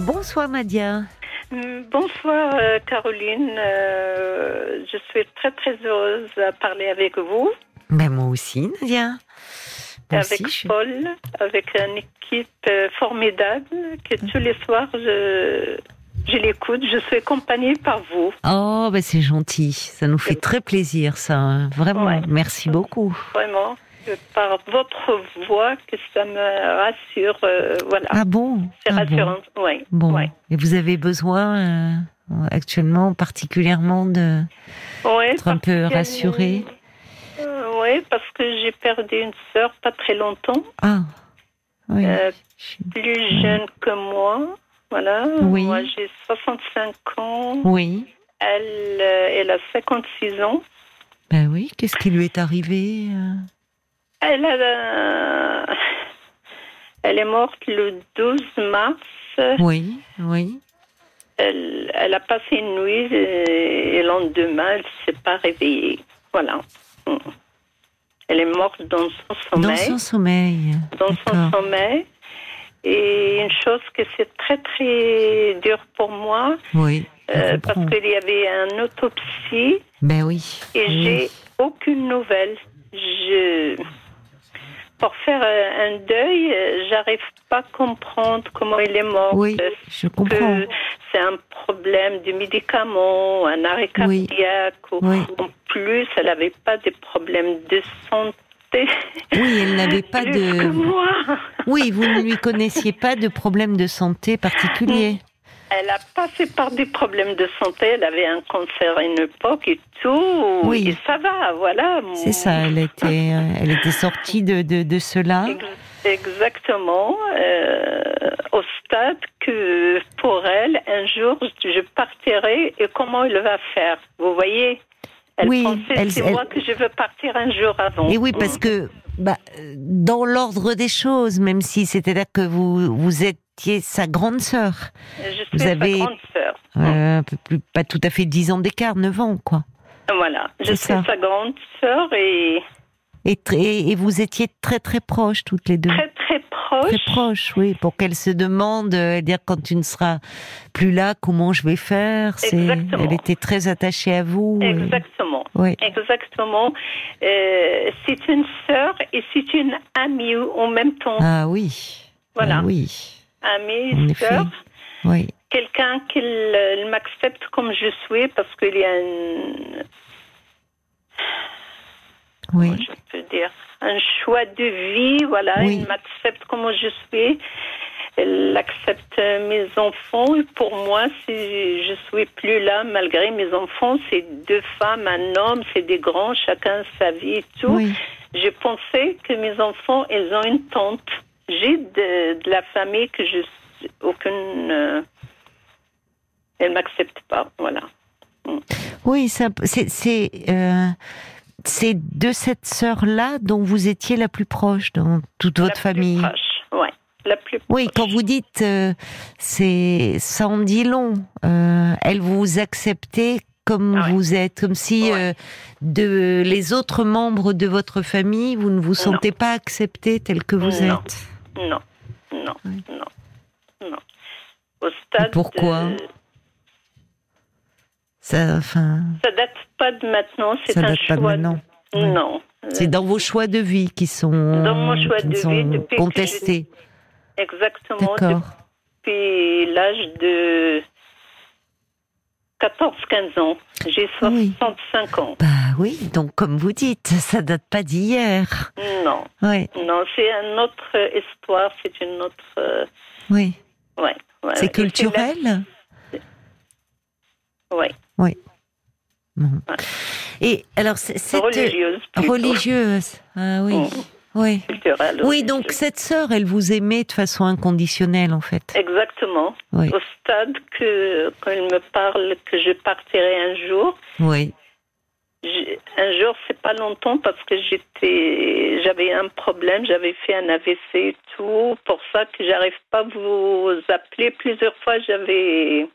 Bonsoir Nadia. Mm, Bonsoir euh, Caroline, Euh, je suis très très heureuse à parler avec vous, Ben moi aussi Nadia. Moi avec aussi, je- Paul, avec une équipe euh, formidable que tous les soirs je, je l'écoute, je suis accompagnée par vous. Oh ben c'est gentil, ça nous fait très plaisir ça, hein. vraiment. Ouais. Merci beaucoup. Vraiment, par votre voix que ça me rassure, euh, voilà. Ah bon? C'est Ah bon. rassurant, oui. Bon. ouais. Et vous avez besoin euh, actuellement particulièrement de Ouais, être un peu rassurée Euh, oui, parce que j'ai perdu une sœur pas très longtemps, Ah oui. euh, plus jeune que moi. Voilà. Oui. Moi, j'ai 65 ans. Oui. Elle, elle a 56 ans. Ben oui. Qu'est-ce qui lui est arrivé Elle, a, euh, elle est morte le 12 mars. Oui, oui. Elle, elle a passé une nuit et, et le lendemain, elle ne s'est pas réveillée. Voilà. Mm. Elle est morte dans son Dans sommeil. son sommeil. dans son sommeil. Et une chose que c'est très très dur pour moi, Oui. euh, parce qu'il y avait un autopsie Ben oui. et oui. j'ai aucune nouvelle. Je pour faire euh, un deuil, euh, j'arrive pas à comprendre comment il est mort. Oui, Est-ce je comprends. c'est un problème de médicaments, un arrêt Oui. cardiaque. ou- Oui. En plus, elle n'avait pas de problèmes de santé. Oui, elle n'avait pas Plus de. que moi. Oui, vous ne lui connaissiez pas de problème de santé particulier. Elle a passé par des problèmes de santé. Elle avait un cancer à une époque et tout. Oui. Et ça va, voilà. C'est ça, elle était, euh, elle était sortie de, de, de cela. Ex- Exactement. euh, au stade que pour elle, un jour, je partirai et comment elle va faire. Vous voyez? Elle Oui, pensait, c'est moi que je veux partir un jour avant. Et oui, parce que bah, dans l'ordre des choses, même si c'est-à-dire que vous, vous étiez sa grande sœur, Je suis vous sa avez- grande sœur. euh, plus, pas tout à fait 10 ans d'écart, 9 ans, quoi. Voilà. Je suis ça. sa grande sœur et Et, vous étiez très très proches toutes les deux. très très proche. Très proches, oui, pour qu'elle se demande, euh, dire quand tu ne seras plus là, comment je vais faire? Exactement. elle était très attachée à vous. Exactement. Oui. Exactement. Euh, c'est une sœur et c'est une amie en même temps. Ah oui. Voilà. Ah oui. Amie, En effet. sœur. Oui. Quelqu'un qui m'accepte comme je suis parce qu'il y a un, Oui. comment je peux dire, un choix de vie. Voilà, Oui. il m'accepte comme je suis. Elle accepte mes enfants. Et pour moi, si je suis plus là, malgré mes enfants, c'est deux femmes, un homme, c'est des grands, chacun sa vie et tout. Oui. Je pensais que mes enfants, ils ont une tante. J'ai de, de la famille que je aucune. euh, elle m'accepte pas, voilà. Oui, ça- c'est c'est euh, c'est de cette sœur-là dont vous étiez la plus proche dans toute votre la famille. Plus proche, ouais, la plus. Oui, proche. quand vous dites euh, c'est ça en dit long. Euh, elle vous acceptait comme Ah ouais. vous êtes, comme si Ouais. euh, de les autres membres de votre famille, vous ne vous sentez pas accepté tel que vous Non. êtes. Non, non, Oui. non, non. Au stade. pourquoi de- Ça, enfin, ça date pas de maintenant. C'est ça un date pas choix. de maintenant. Oui. Non. C'est dans vos choix de vie qui sont, Dans mon choix de sont vie, depuis que contestés. Exactement. D'accord. Depuis l'âge de 14-15 ans. J'ai Oui. 65 ans. Bah oui, donc comme vous dites, ça date pas d'hier. Non, Oui, non, c'est une autre histoire, c'est une autre. euh, oui. ouais, ouais. C'est culturel? La- Ouais, Bon. Ouais. Et alors, c'est- cette religieuse. plutôt. religieuse, ah oui, Mm. Oui. Culturelle. Oui, donc cette sœur, elle vous aimait de façon inconditionnelle, en fait. Exactement. Oui, Au stade que, quand il me parle que je partirai un jour, oui, un jour, c'est pas longtemps parce que j'étais, j'avais un problème, j'avais fait un AVC et tout. Pour ça que j'arrive pas à vous appeler. Plusieurs fois, j'avais.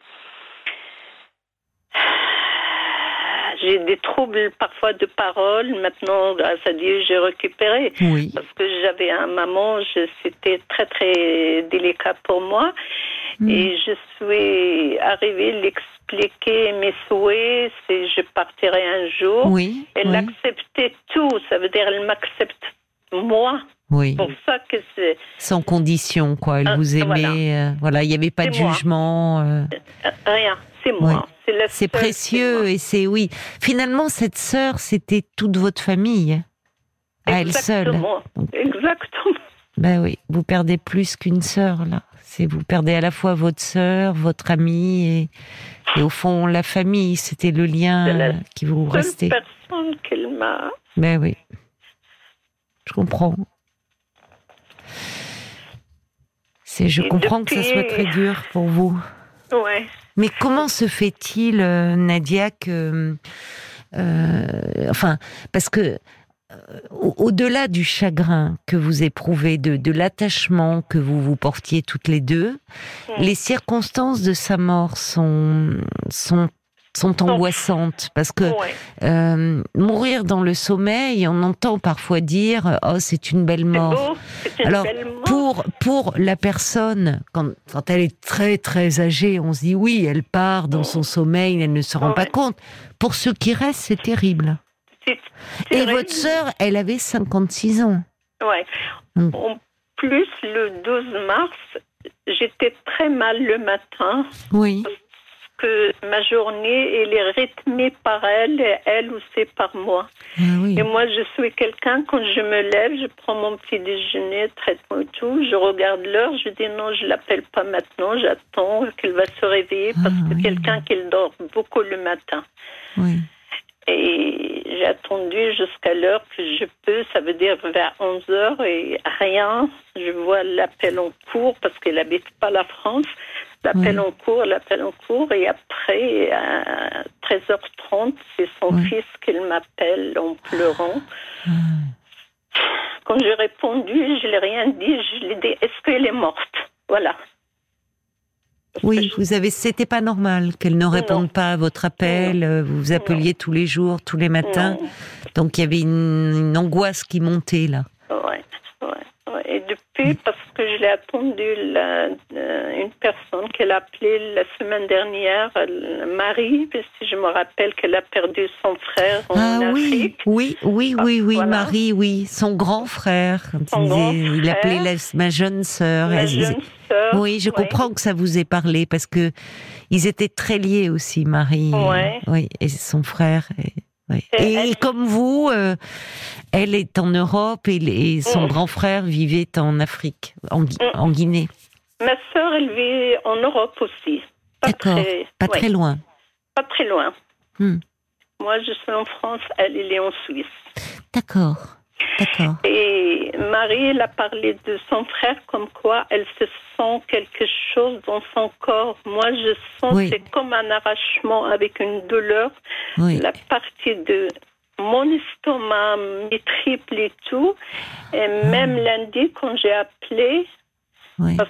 J'ai des troubles parfois de parole. Maintenant, grâce à Dieu, j'ai récupéré. oui. Parce que j'avais un maman, c'était très très délicat pour moi. Mm. Et je suis arrivée à l'expliquer mes souhaits, si je partirai un jour. Oui. Elle oui. acceptait tout, ça veut dire elle m'accepte moi. Oui. Pour ça que c'est Sans condition, quoi. Elle Ah, vous aimait. euh, Voilà, il n'y avait pas de moi. jugement. euh, euh, rien, c'est moi. Oui. C'est la C'est seule, précieux et c'est oui. Finalement, cette sœur, c'était toute votre famille, à elle seule. Exactement. Exactement. Ben oui, vous perdez plus qu'une sœur là. C'est vous perdez à la fois votre sœur, votre amie et, et au fond la famille. C'était le lien la euh, qui vous restait. personne qu'elle m'a. Ben oui, je comprends. C'est, je Et comprends que ça soit très dur pour vous. Ouais. Mais comment se fait-il, euh, Nadia, que, euh, enfin, parce que euh, au- au-delà du chagrin que vous éprouvez, de, de l'attachement que vous vous portiez toutes les deux, les circonstances de sa mort sont sont sont angoissantes parce que ouais. euh, mourir dans le sommeil, on entend parfois dire oh c'est une belle mort. beau, Alors, belle mort. Pour, pour la personne, quand, quand elle est très très âgée, on se dit oui, elle part dans son sommeil, elle ne se rend pas compte. Pour ceux qui restent, c'est terrible. Et votre sœur, elle avait 56 ans. Ouais. Mm. En plus, le 12 mars, j'étais très mal le matin. Oui. Que ma journée elle est rythmée par elle et elle aussi par moi. Ah oui. Et moi, je suis quelqu'un, quand je me lève, je prends mon petit déjeuner, traitement et tout, je regarde l'heure, je dis non, je l'appelle pas maintenant, j'attends qu'elle va se réveiller parce Ah, que oui. quelqu'un qui dort beaucoup le matin. Oui. Et j'ai attendu jusqu'à l'heure que je peux, ça veut dire vers 11 heures et rien. Je vois l'appel en cours parce qu'elle habite pas la France. L'appel Oui. en cours, l'appel en cours. Et après, à 13h30, c'est son Oui. fils qui m'appelle en pleurant. Ah. Quand j'ai répondu, je l'ai rien dit. Je lui ai dit, est-ce qu'elle est morte? Voilà. Parce Oui, je- vous avez, c'était pas normal qu'elle ne réponde pas à votre appel. Vous vous appeliez tous les jours, tous les matins. Donc il y avait une, une angoisse qui montait là. Ouais, ouais, ouais. Et depuis, parce que je l'ai attendu, la- euh, une personne qu'elle a appelée la semaine dernière, euh, Marie, que je me rappelle qu'elle a perdu son frère en Ah oui, Afrique. oui, oui, oui, oui, voilà. Marie, oui, son grand frère. Son il, grand disait- il appelait la- ma jeune sœur. Ma jeune sœur. oui, je ouais. comprends que ça vous ait parlé parce que ils étaient très liés aussi, Marie. oui, et son frère. Et, Et elle- comme vous, euh, elle est en Europe et, et son Mm. grand frère vivait en Afrique, en, Gui- Mm. en Guinée. Ma sœur, elle vit en Europe aussi. Pas très, Pas ouais, très loin. pas très loin. Hmm. Moi, je suis en France, elle, elle est en Suisse. D'accord. Et Marie, elle a parlé de son frère comme quoi elle se sent quelque chose dans son corps. Moi, je sens Oui. c'est comme un arrachement avec une douleur. Oui, La partie de mon estomac, mes triples et tout. Et Ah. même lundi, quand j'ai appelé, oui. parce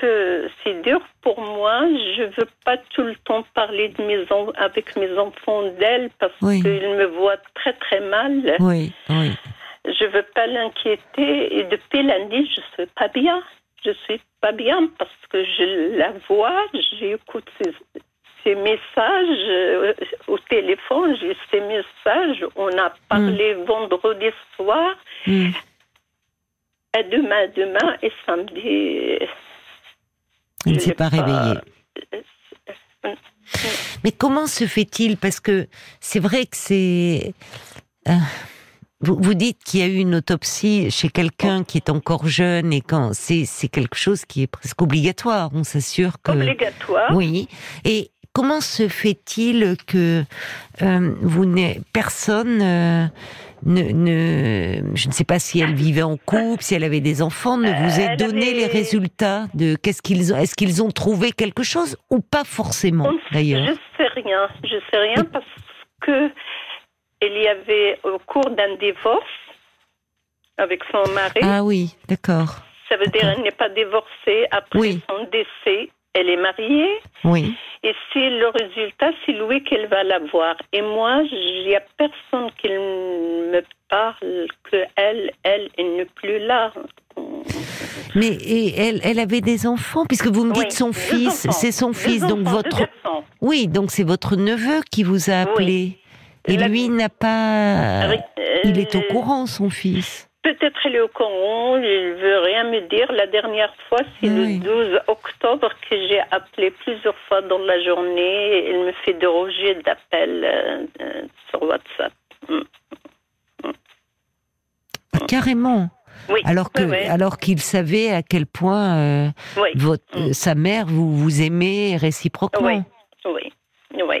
que c'est dur pour moi, je veux pas tout le temps parler de mes avec mes enfants d'elle parce qu'ils me voient très très mal. Oui, oui. Je veux pas l'inquiéter et depuis lundi, je suis pas bien. Je suis pas bien parce que je la vois, j'écoute ses, ses messages euh, au téléphone, j'ai ses messages. On a parlé vendredi soir, à demain, demain et samedi. Elle ne s'est l'ai pas réveillée. Euh, Mais comment se fait-il? Parce que c'est vrai que c'est. euh, vous, vous dites qu'il y a eu une autopsie chez quelqu'un qui est encore jeune et quand c'est c'est quelque chose qui est presque obligatoire. On s'assure que. Obligatoire. Oui. Et comment se fait-il que euh, vous personne euh, ne, ne, je ne sais pas si elle vivait en couple, si elle avait des enfants, ne vous ait donné avait- les résultats de qu'est-ce qu'ils ont, est-ce qu'ils ont trouvé quelque chose ou pas forcément d'ailleurs? Je sais rien. Je sais rien parce que il y avait au cours d'un divorce avec son mari. Ah oui, d'accord. Ça veut dire qu'elle n'est pas divorcée après Oui. son décès. Elle est mariée. Oui, Et c'est le résultat, c'est lui qu'elle va l'avoir. Et moi, il n'y a personne qui me parle que elle, elle, elle n'est plus là. Mais et elle, elle avait des enfants, puisque vous me dites Oui, son fils, c'est son fils, donc votre. Oui, donc c'est votre neveu qui vous a appelé. Et La- lui n'a pas. Avec- Il est au euh, courant, son fils. Peut-être il est au courant, il veut rien me dire. La dernière fois, c'est Oui. le 12 octobre que j'ai appelé plusieurs fois dans la journée. Il me fait des rejets d'appels euh, euh, sur WhatsApp. Ah, carrément. Oui. Alors que, oui, oui. alors qu'il savait à quel point euh, votre, Mm. euh, sa mère vous vous aimait réciproquement. Oui. Oui. Oui.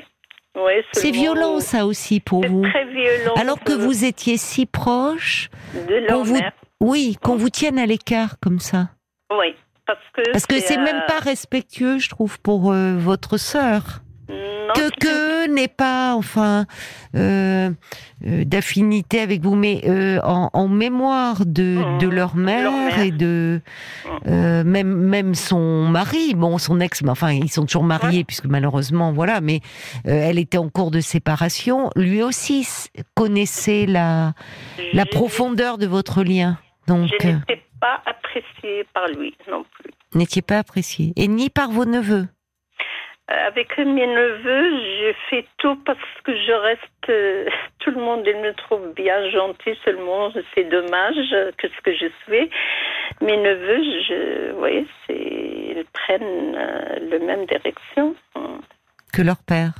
C'est violent ça aussi pour vous. très violent. Alors que vous étiez si proche, de leur qu'on vous, mère. oui, qu'on vous tienne à l'écart comme ça. Oui. Parce que Parce que c'est euh, même pas respectueux, je trouve, pour euh, votre sœur. Non, Que que n'est pas, enfin, euh, euh, d'affinité avec vous, mais euh, en, en mémoire de, Mmh, de leur mère, mère. et de euh, même même son mari, bon, son ex, mais enfin, ils sont toujours mariés puisque malheureusement, voilà, mais elle était en cours de séparation. Lui aussi connaissait la la profondeur de votre lien, donc Je n'étais pas appréciée par lui non plus. n'étiez pas apprécié, et ni par vos neveux. Euh, Avec mes neveux, je fais tout parce que je reste. euh, tout le monde, il me trouve bien gentil, seulement c'est dommage que ce que je suis. Mes neveux, je, oui, c'est, ils prennent euh, la même direction. Que leur père.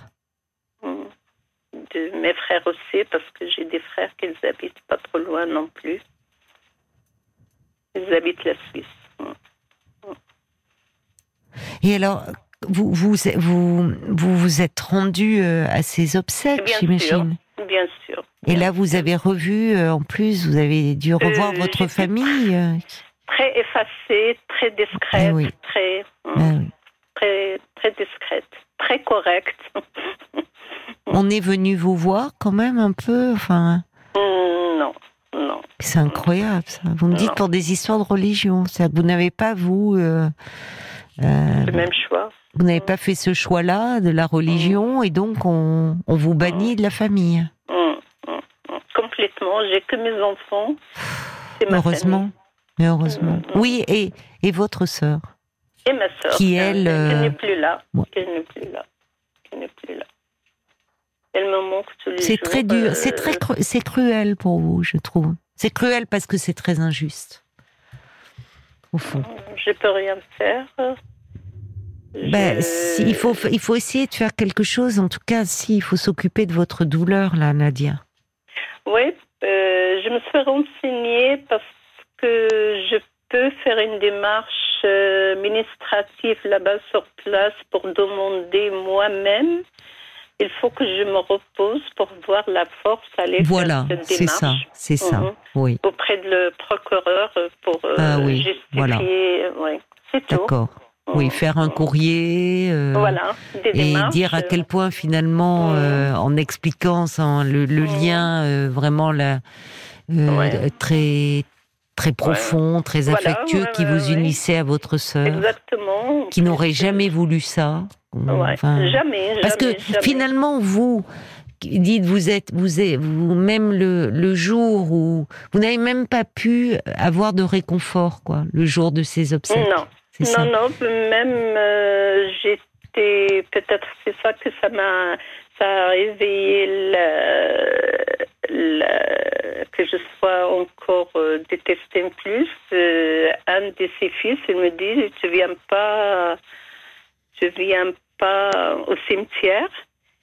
De mes frères aussi, parce que j'ai des frères qui habitent pas trop loin non plus. Ils habitent la Suisse. Et alors, vous vous vous vous, vous êtes rendu euh, à ces obsèques, j'imagine. Bien sûr. Et là, vous avez revu, euh, en plus, vous avez dû revoir Euh, votre j'étais famille. Très effacée, très discrète, oui. très, hum, oui. très, très discrète, très correcte. On est venu vous voir quand même un peu. Enfin, Hum, non, non. c'est incroyable ça. Vous me dites Non. pour des histoires de religion. Que vous n'avez pas vous. euh, euh, Le même choix. Vous n'avez pas fait ce choix-là de la religion et donc on, on vous bannit de la famille. Hum, hum. Complètement. J'ai que mes enfants. Ma Heureusement. Mais heureusement. Mm, mm. Oui, et, et votre sœur. Et ma soeur. Qui, elle, euh, n'est plus là. ouais. Qui n'est plus là. Qui n'est plus là. Elle me manque tous les jours. C'est très dur, euh, c'est très cru- c'est cruel pour vous, je trouve. C'est cruel parce que c'est très injuste. Au fond. Je peux rien faire. Ben, si, il faut il faut essayer de faire quelque chose. En tout cas, si il faut s'occuper de votre douleur là, Nadia. Oui, euh, je me suis renseignée parce que je peux faire une démarche euh, administrative là-bas sur place pour demander moi-même. Il faut que je me repose pour voir la force aller Voilà, faire cette c'est ça, démarche c'est ça. Mhm. Oui, auprès de le procureur euh, pour euh, Ah oui, justifier. voilà. c'est tout. d'accord. Oui, faire un courrier. euh, Voilà, des Et dire à quel point finalement, euh, en expliquant sans le, le lien euh, vraiment la, euh, Ouais. très très profond, très Voilà, affectueux ouais, qui vous unissait à votre sœur, Exactement. qui n'aurait jamais voulu ça. Ouais, Enfin, jamais, Parce que jamais, finalement, vous dites, vous êtes, vous êtes, vous même le, le jour où vous n'avez même pas pu avoir de réconfort, quoi, le jour de ces obsèques. Non, C'est ça. non, non, même euh, j'étais, peut-être c'est ça que ça m'a, ça a réveillé le, le- que je sois encore euh, détestée plus. Euh, un de ses fils, il me dit, tu viens pas, tu viens pas au cimetière.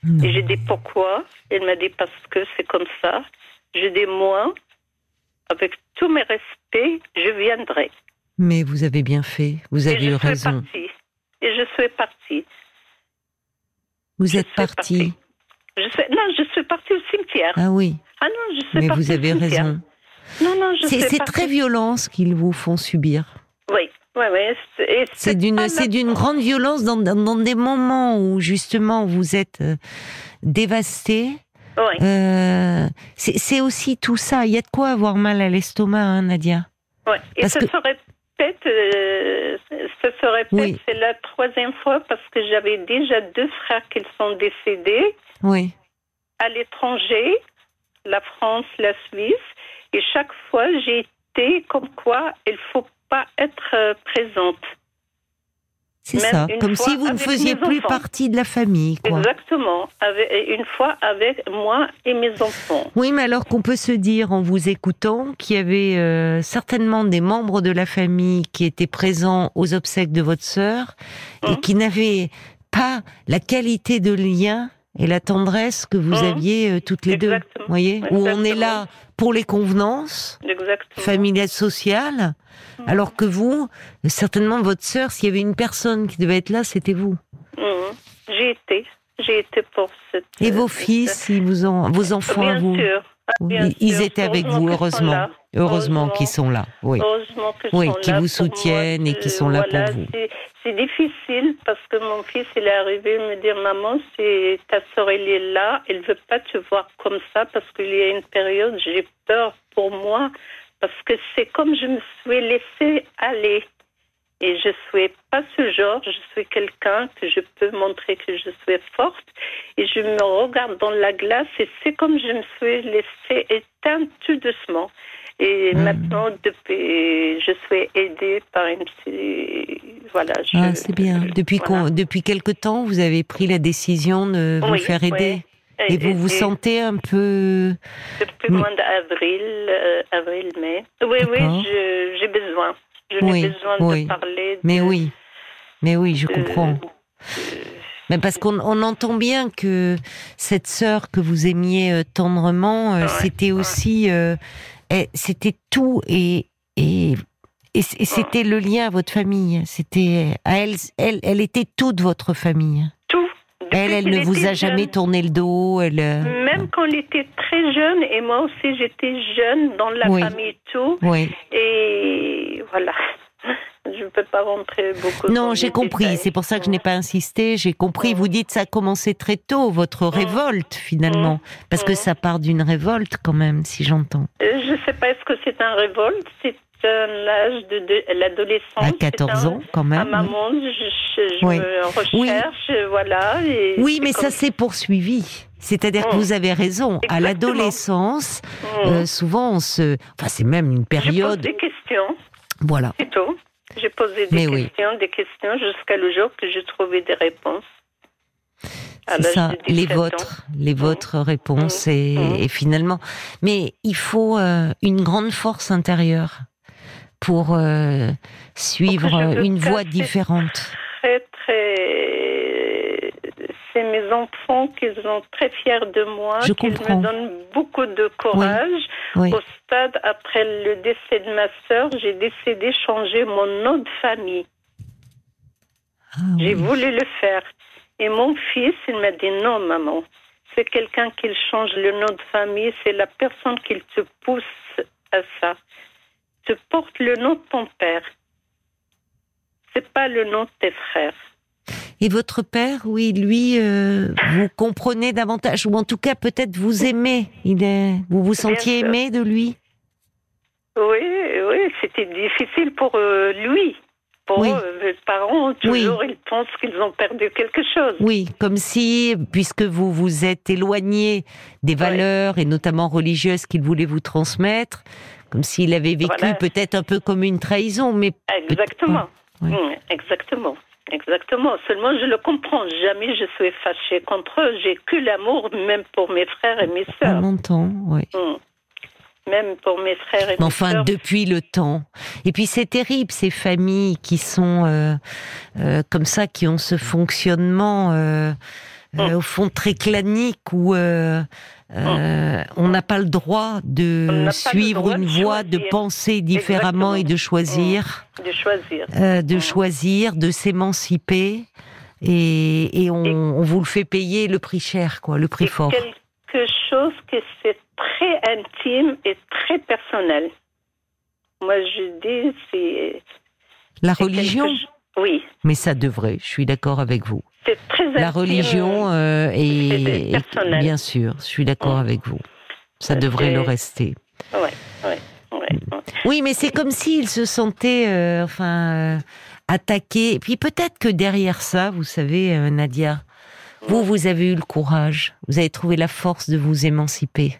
Non. Et j'ai dit pourquoi? Il m'a dit parce que c'est comme ça. J'ai dit moi, avec tous mes respects, je viendrai. Mais vous avez bien fait. Vous avez eu raison. partie. Et je suis partie. Vous Je êtes suis parti. Je suis, non, je suis partie au cimetière. Ah oui. Ah non, je suis Mais partie vous au avez cimetière. raison. Non, non, je C'est c'est partie. très violent ce qu'ils vous font subir. Oui, oui, oui. c'est- d'une c'est d'une grande violence dans, dans, dans des moments où justement vous êtes euh, dévasté. Oui, Euh, c'est aussi tout ça. Il y a de quoi avoir mal à l'estomac, hein, Nadia. oui. Et parce ça que- se répète, euh, ça se répète, Oui. c'est la troisième fois parce que j'avais déjà deux frères qui sont décédés. Oui. à l'étranger, la France, la Suisse, et chaque fois j'ai été comme quoi il faut pas être euh, présente. C'est ça, comme si vous ne faisiez plus enfants. partie de la famille. Quoi. Exactement. Avec, une fois avec moi et mes enfants. Oui, mais alors qu'on peut se dire en vous écoutant qu'il y avait euh, certainement des membres de la famille qui étaient présents aux obsèques de votre sœur et Mhm. qui n'avaient pas la qualité de lien et la tendresse que vous Mhm. aviez euh, toutes les deux. Exactement. Vous voyez Où on est là pour les convenances Exactement. familiales, sociales, Mhm. alors que vous, certainement votre sœur, s'il y avait une personne qui devait être là, c'était vous. Mhm. J'ai été. J'ai été pour cette. Et vos euh, fils, ils vous ont, vos enfants Bien à vous sûr. Ah, bien ils sûr. étaient avec vous, heureusement. Heureusement qu'ils sont là. Oui. Heureusement qu'ils Oui, qui vous moi. soutiennent et qui sont là pour vous. c'est- C'est difficile parce que mon fils, il est arrivé me dire Maman, c'est ta soeur, elle est là, elle veut pas te voir comme ça parce qu'il y a une période, j'ai peur pour moi parce que c'est comme je me suis laissée aller. Et je suis pas ce genre, je suis quelqu'un que je peux montrer que je suis forte. Et je me regarde dans la glace et c'est comme je me suis laissée éteindre tout doucement. Et Mhm. maintenant, depuis, je suis aidée par une psy. Voilà. Je, Ah, c'est bien. Depuis, voilà. depuis quelque temps, vous avez pris la décision de vous Oui, faire aider. oui. Et vous vous sentez un peu... Depuis le mois d'avril, euh, avril, mai. Oui, oui, j'ai besoin. Je Oui, besoin oui. de parler. Mais oui, mais oui, je de- comprends. Mais parce qu'on on entend bien que cette sœur que vous aimiez euh, tendrement, euh, Ouais, c'était ouais. aussi, euh, eh, c'était tout et et et c- et c'était le lien à votre famille. C'était elle, elle, elle était toute votre famille. Tout. Depuis Elle, elle ne vous a jamais jeune. tourné le dos. Elle, Même quand il était très jeune, et moi aussi j'étais jeune dans la Oui. famille et tout, oui. et voilà. Je ne peux pas rentrer beaucoup. Non, j'ai compris. C'est pour ça que je n'ai pas insisté. J'ai compris. Vous dites ça a commencé très tôt, votre révolte finalement, parce que ça part d'une révolte quand même, si j'entends. Euh, Je ne sais pas, est-ce que c'est un révolte? C'est l'âge de, de l'adolescence À c'est 14 un- ans quand À même. ma monde, je, Oui. me recherche, voilà. et Oui, mais comme- ça s'est poursuivi. C'est-à-dire que Mm. vous avez raison. À l'adolescence, Mm. euh, souvent on se, enfin c'est même une Je pose période. des questions, Voilà. c'est tout. J'ai posé des Mais oui. questions, des questions, jusqu'à le jour que j'ai trouvé des réponses. C'est ça, les 17 ans. vôtres, les vôtres réponses Mm. et, Mm. et finalement, mais il faut euh, une grande force intérieure pour euh, suivre euh, une voie différente. Très, très. C'est mes enfants qui sont très fiers de moi, Je qui comprends. me donnent beaucoup de courage. Oui, Au stade, après le décès de ma sœur, j'ai décidé de changer mon nom de famille. Ah J'ai voulu le faire. Et mon fils, il m'a dit non, maman. C'est quelqu'un qui change le nom de famille, c'est la personne qui te pousse à ça. Tu portes le nom de ton père. C'est pas le nom de tes frères. Et votre père, oui, lui, euh, vous comprenez davantage, ou en tout cas peut-être vous aimez. Il est, vous vous sentiez aimé de lui? Oui, oui, c'était difficile pour euh, lui. Pour Oui. eux, les parents, toujours, ils pensent qu'ils ont perdu quelque chose. Oui, comme si, puisque vous vous êtes éloigné des valeurs et notamment religieuses qu'il voulait vous transmettre, comme s'il avait vécu Voilà. peut-être un peu comme une trahison, mais Exactement. Oui. Mm, exactement. Exactement. Seulement, je le comprends. Jamais je suis fâchée contre eux. J'ai que l'amour, même pour mes frères et mes on sœurs. entend, oui. Mm. Même pour mes frères et Mais mes enfin, sœurs. depuis le temps. Et puis c'est terrible ces familles qui sont euh, euh, comme ça, qui ont ce fonctionnement euh, euh, Mm. au fond très clanique où euh, euh, on n'a pas le droit de suivre droit une de voie, de penser différemment Exactement. et de choisir, De choisir. de Mm. choisir, de s'émanciper. Et, et on, Et- on vous le fait payer le prix cher, quoi, le prix C'est fort. quelque chose que c'est très intime et très personnel. Moi, je dis, c'est. La religion, Oui, mais ça devrait, je suis d'accord avec vous. Très. La religion euh, est, c'est personnel. bien sûr, je suis d'accord Mm. avec vous. Ça Euh, devrait le rester. Ouais, ouais, ouais, ouais. Oui, mais c'est comme s'il se sentait, euh, enfin, euh, attaqué. Et puis peut-être que derrière ça, vous savez, euh, Nadia, vous, vous avez eu le courage, vous avez trouvé la force de vous émanciper.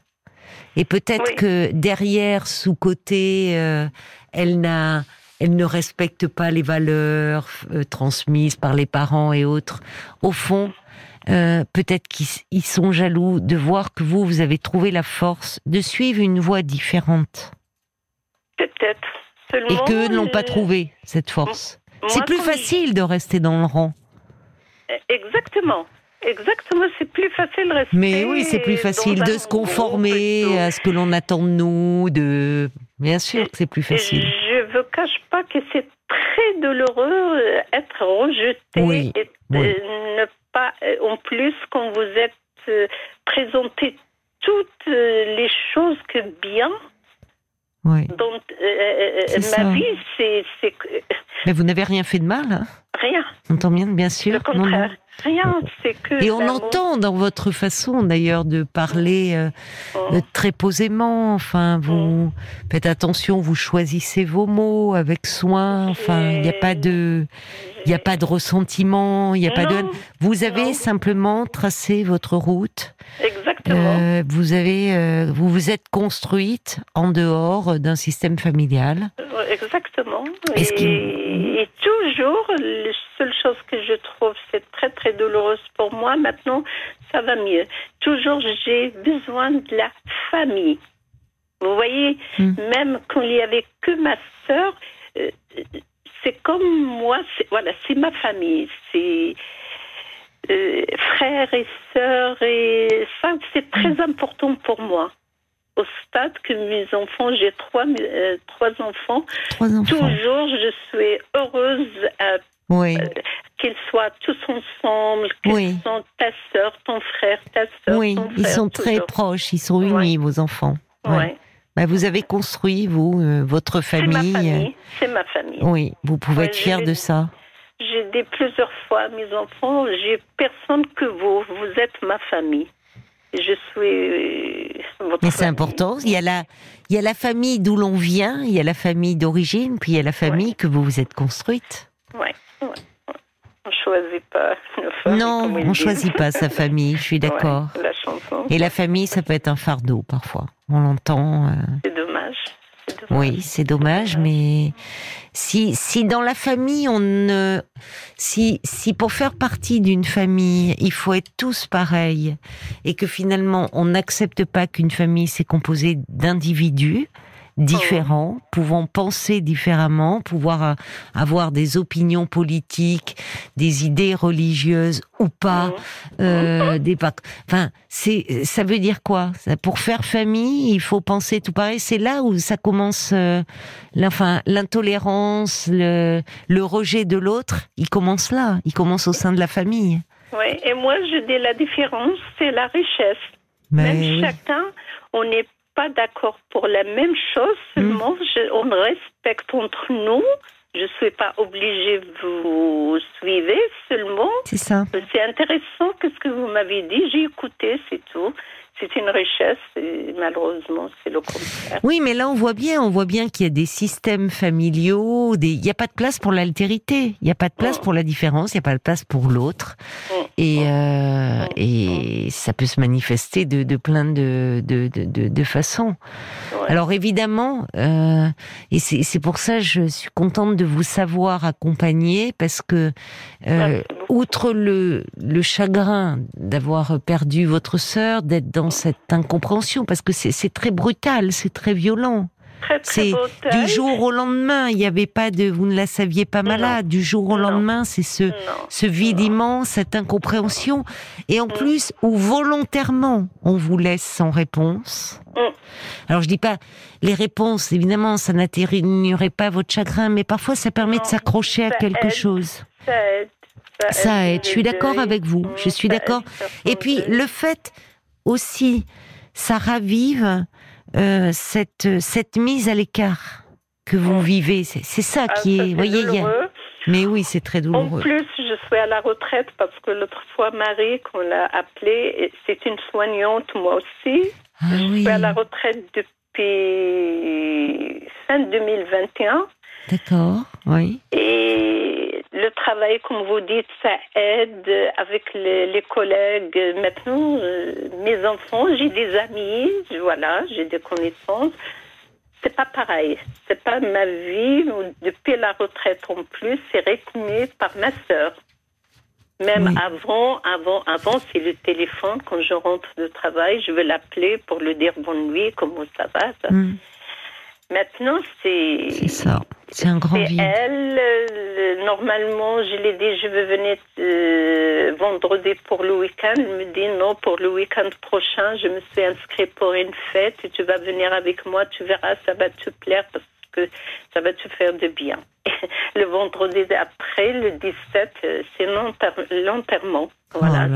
Et peut-être Oui. que derrière, sous côté, euh, elle n'a, elle ne respecte pas les valeurs euh, transmises par les parents et autres. Au fond, euh, peut-être qu'ils sont jaloux de voir que vous, vous avez trouvé la force de suivre une voie différente. Peut-être. Et qu'eux ne l'ont pas trouvé, cette force. C'est plus facile de rester dans le rang. Exactement. Exactement, c'est plus facile de rester. Mais oui, c'est plus facile de se conformer à ce que l'on attend de nous, de. Bien sûr que c'est plus facile. je ne que c'est très douloureux euh, être rejeté oui, et ne pas, euh, en plus, quand vous êtes euh, présenté toutes les choses que bien. Oui. Donc, ma vie, c'est. Mais vous n'avez rien fait de mal, hein? Rien. On bien, bien sûr. Le contraire. Rien, que. Et on entend dans votre façon d'ailleurs de parler euh, oh. très posément. Enfin, vous oh. faites attention, vous choisissez vos mots avec soin. Enfin, il n'y a pas de, il a pas de ressentiment, il n'y a pas de. Vous avez simplement tracé votre route. Exactement. Euh, vous avez, euh, vous vous êtes construite en dehors d'un système familial. Exactement. Et, et, toujours, seule chose que je trouve, c'est très très douloureuse pour moi. Maintenant, ça va mieux. Toujours, j'ai besoin de la famille. Vous voyez, hmm. même quand il n'y avait que ma sœur, euh, c'est comme moi, voilà, c'est ma famille, c'est euh, frères et sœurs, et ça, c'est très mm. important pour moi. Au stade que mes enfants, j'ai trois, euh, trois, enfants, toujours je suis heureuse oui. qu'ils soient tous ensemble, qu'ils sont ta sœur, ton frère, ta sœur. Oui, ils sont très proches, ils sont unis, vos enfants. Ouais. Bah, vous avez construit, vous, euh, votre famille. C'est ma famille. Oui, vous pouvez être fier de ça. J'ai dit plusieurs fois à mes enfants, j'ai personne que vous. Vous êtes ma famille. Je suis euh, votre Mais c'est important. Il y a la, il y a la famille d'où l'on vient, il y a la famille d'origine, puis il y a la famille que vous vous êtes construite. Oui, ouais. On choisit pas Non, on choisit pas sa famille. Je suis d'accord. la chanson. Et la famille, ça peut être un fardeau parfois. On l'entend. Euh. C'est dommage. Oui, c'est dommage, mais si si dans la famille on ne si si pour faire partie d'une famille il faut être tous pareils et que finalement on n'accepte pas qu'une famille c'est composé d'individus différents, pouvant penser différemment, pouvoir euh, avoir des opinions politiques, des idées religieuses ou pas, euh, des enfin c'est ça veut dire quoi? Pour faire famille, il faut penser tout pareil? C'est là où ça commence, euh, enfin l'intolérance, le, le rejet de l'autre, il commence là, il commence au sein de la famille. Oui, et moi je dis la différence, c'est la richesse. Même chacun, on n'est pas d'accord pour la même chose, seulement hmm. on respecte entre nous. Je ne suis pas obligée de vous suivre seulement. C'est ça. C'est intéressant que ce que vous m'avez dit. J'ai écouté, c'est tout c'est une richesse et malheureusement c'est le contraire. Oui, mais là on voit bien, on voit bien qu'il y a des systèmes familiaux, des... il n'y a pas de place pour l'altérité, il n'y a pas de place mm. pour la différence, il n'y a pas de place pour l'autre, mm. et mm. Euh, et ça peut se manifester de, de plein de de, de, de façons. Alors évidemment, euh, et c'est pour ça que je suis contente de vous savoir accompagner parce que euh, outre le le chagrin d'avoir perdu votre sœur, d'être dans cette incompréhension parce que c'est très brutal, c'est très violent. C'est du jour au lendemain. Il n'y avait pas de, vous ne la saviez pas malade. Du jour au lendemain, c'est ce, ce vide immense, cette incompréhension, et en mm. plus où volontairement on vous laisse sans réponse. Mm. Alors je dis pas les réponses, évidemment, ça n'atténuerait pas votre chagrin, mais parfois ça permet de s'accrocher à quelque chose. Ça aide. Ça aide. Je suis d'accord avec vous. Je suis d'accord. Et puis le fait aussi, ça ravive euh, cette, cette mise à l'écart que vous vivez. C'est ça ah, qui est. voyez, Mais oui, c'est très douloureux. En plus, je suis à la retraite parce que l'autre fois, Marie, qu'on l'a appelée, c'est une soignante, moi aussi. Ah je suis à la retraite depuis fin 2021. D'accord, oui. Et le travail, comme vous dites, ça aide avec les, collègues. Maintenant, euh, mes enfants, j'ai des amis, voilà, j'ai des connaissances. c'est pas pareil. C'est pas ma vie. Depuis la retraite en plus, c'est rythmé par ma sœur. Même avant, avant, avant, c'est le téléphone. Quand je rentre de travail, je veux l'appeler pour lui dire bonne nuit, comment ça va. Ça. Hmm. Maintenant, c'est. C'est ça. C'est un grand vide. Elle, normalement, je l'ai dit, je veux venir euh, vendredi pour le week-end. Elle me dit non, pour le week-end prochain, je me suis inscrite pour une fête. Tu vas venir avec moi, tu verras, ça va te plaire parce que ça va te faire de bien. le vendredi après, le 17, euh, c'est l'enterrement. Voilà.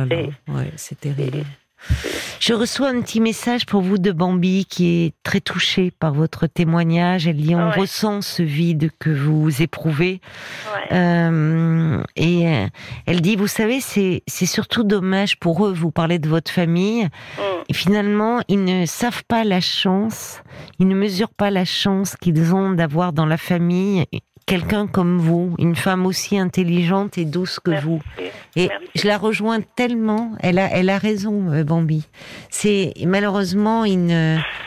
Oh c'est terrible. Je reçois un petit message pour vous de Bambi qui est très touchée par votre témoignage. Elle dit on ressent ce vide que vous éprouvez. Euh, et euh, elle dit vous savez c'est c'est surtout dommage pour eux. Vous parlez de votre famille. Mm. Et finalement ils ne savent pas la chance. Ils ne mesurent pas la chance qu'ils ont d'avoir dans la famille quelqu'un comme vous, une femme aussi intelligente et douce que vous. Et je la rejoins tellement. Elle a, elle a raison, euh, Bambi. C'est malheureusement ils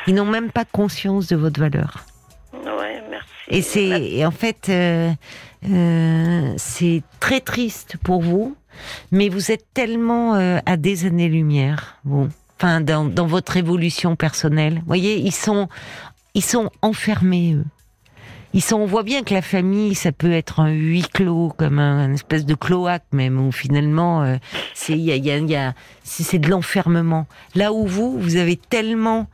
n'ont même pas conscience de votre valeur. Ouais, merci. Et c'est, en fait, euh, euh, c'est très triste pour vous, mais vous êtes tellement à des années-lumière, vous. Enfin, dans, dans votre évolution personnelle. Vous voyez, ils sont, ils sont enfermés, eux ils sont, on voit bien que la famille, ça peut être un huis clos, comme un, espèce de cloaque même, où finalement, euh, c'est il y a, y a, c'est de l'enfermement. Là où vous, vous avez tellement,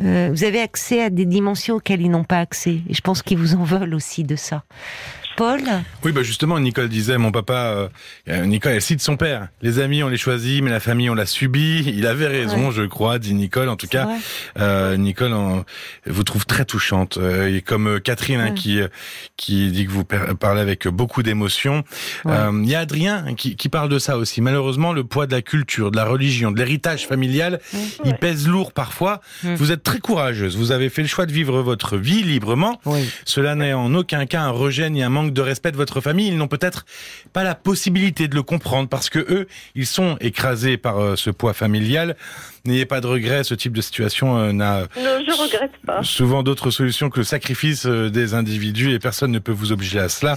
euh, vous avez accès à des dimensions auxquelles ils n'ont pas accès. Et je pense qu'ils vous en veulent aussi de ça. Paul Oui, bah justement, Nicole disait, mon papa, euh, Nicole, elle cite son père. Les amis, on les choisit, mais la famille, on l'a subi. Il avait raison, je crois, dit Nicole. En tout cas, euh, Nicole vous trouve très touchante. Euh, et comme euh, Catherine, hein, qui qui dit que vous parlez avec beaucoup d'émotion. Il y a Adrien qui, qui parle de ça aussi. Malheureusement, le poids de la culture, de la religion, de l'héritage familial, il pèse lourd parfois. Vous êtes très courageuse. Vous avez fait le choix de vivre votre vie librement. Cela n'est en aucun cas un rejet ni un manque de respect de votre famille, ils n'ont peut-être pas la possibilité de le comprendre parce que eux, ils sont écrasés par euh, ce poids familial. N'ayez pas de regrets, ce type de situation euh, n'a regrette pas. souvent d'autres solutions que le sacrifice euh, des individus et personne ne peut vous obliger à cela.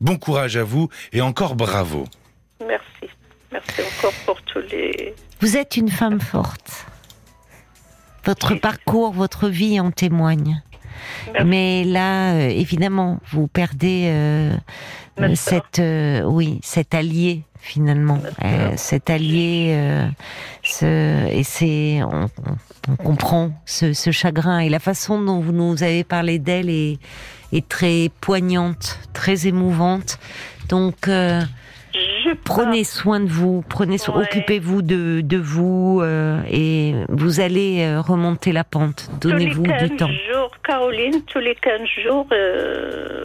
Bon courage à vous et encore bravo. Merci. Merci encore pour tous les... Vous êtes une femme forte. Votre parcours, votre vie en témoigne. Mais là, euh, évidemment, vous perdez euh, euh cette, oui, cet allié finalement, cet allié, ce, et c'est, on, on, comprend ce, ce, chagrin et la façon dont vous nous avez parlé d'elle est, est très poignante, très émouvante. Donc prenez soin de vous, prenez occupez-vous de, de vous euh, et vous allez euh, remonter la pente. Donnez-vous du temps. Jours, Caroline, tous les 15 jours, euh,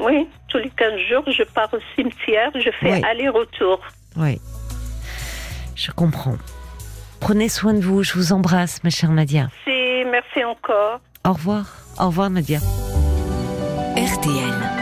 oui, tous les 15 jours, je pars au cimetière, je fais aller-retour. Oui, je comprends. Prenez soin de vous, je vous embrasse, ma chère Nadia. Merci, merci encore. Au revoir, au revoir Nadia. RTL.